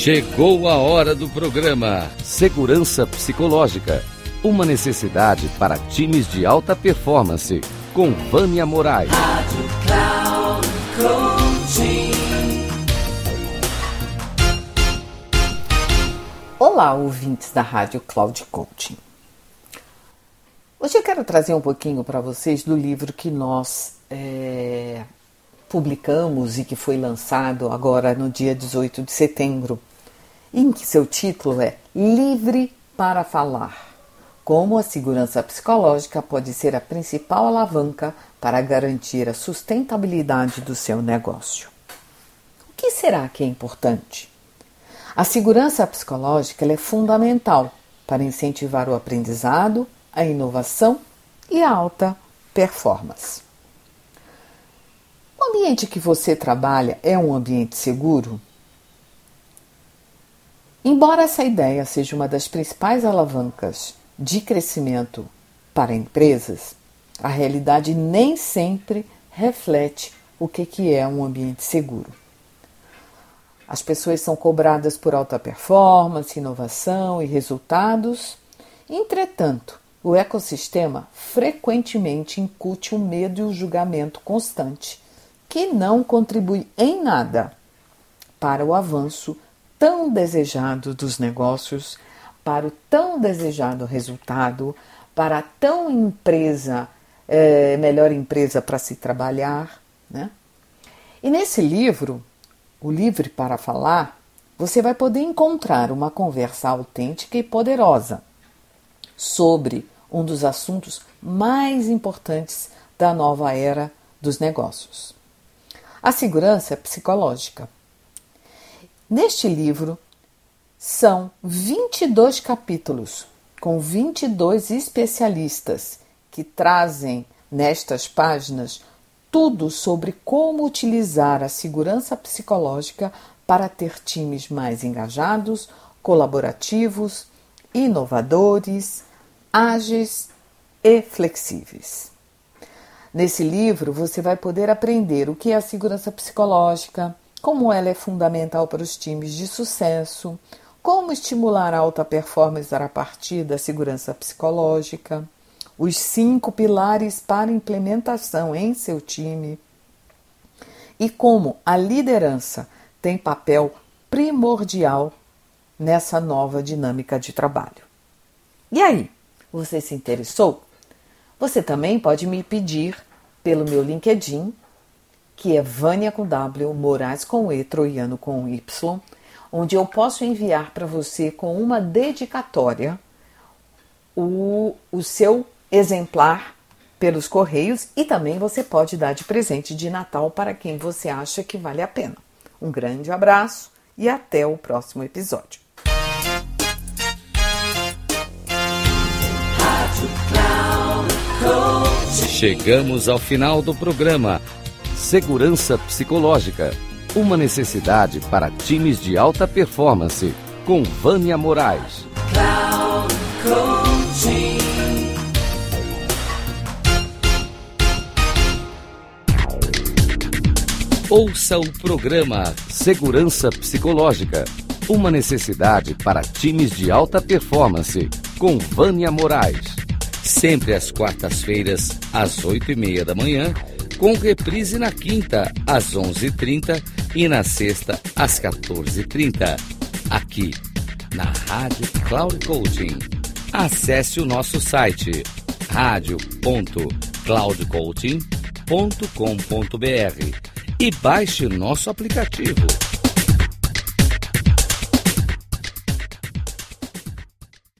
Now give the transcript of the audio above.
Chegou a hora do programa Segurança Psicológica. Uma necessidade para times de alta performance. Com Vânia Moraes. Rádio Cloud Coaching. Olá, ouvintes da Rádio Cloud Coaching. Hoje eu quero trazer um pouquinho para vocês do livro que nós é, publicamos e que foi lançado agora no dia 18 de setembro, em que seu título é Livre para Falar. Como a segurança psicológica pode ser a principal alavanca para garantir a sustentabilidade do seu negócio. O que será que é importante? A segurança psicológica é fundamental para incentivar o aprendizado, a inovação e a alta performance. O ambiente que você trabalha é um ambiente seguro? Embora essa ideia seja uma das principais alavancas de crescimento para empresas, a realidade nem sempre reflete o que é um ambiente seguro. As pessoas são cobradas por alta performance, inovação e resultados. Entretanto, o ecossistema frequentemente incute o medo e o julgamento constante que não contribui em nada para o avanço tão desejado dos negócios, para o tão desejado resultado, para a tão empresa, é, melhor empresa para se trabalhar. Né? E nesse livro, O Livre para Falar, você vai poder encontrar uma conversa autêntica e poderosa sobre um dos assuntos mais importantes da nova era dos negócios a segurança psicológica. Neste livro são 22 capítulos com 22 especialistas que trazem nestas páginas tudo sobre como utilizar a segurança psicológica para ter times mais engajados, colaborativos, inovadores, ágeis e flexíveis. Nesse livro, você vai poder aprender o que é a segurança psicológica, como ela é fundamental para os times de sucesso, como estimular a alta performance a partir da segurança psicológica, os cinco pilares para implementação em seu time e como a liderança tem papel primordial nessa nova dinâmica de trabalho. E aí, você se interessou? Você também pode me pedir pelo meu LinkedIn, que é Vânia com W, Moraes com E, Troiano com Y, onde eu posso enviar para você com uma dedicatória o, o seu exemplar pelos correios e também você pode dar de presente de Natal para quem você acha que vale a pena. Um grande abraço e até o próximo episódio. Chegamos ao final do programa Segurança Psicológica. Uma necessidade para times de alta performance, com Vânia Moraes. Ouça o programa Segurança Psicológica. Uma necessidade para times de alta performance, com Vânia Moraes. Sempre às quartas-feiras, às oito e meia da manhã, com reprise na quinta, às onze e trinta na sexta, às quatorze e trinta, aqui na Rádio Cloud Coaching. Acesse o nosso site radio.cloudcoaching.com.br e baixe nosso aplicativo.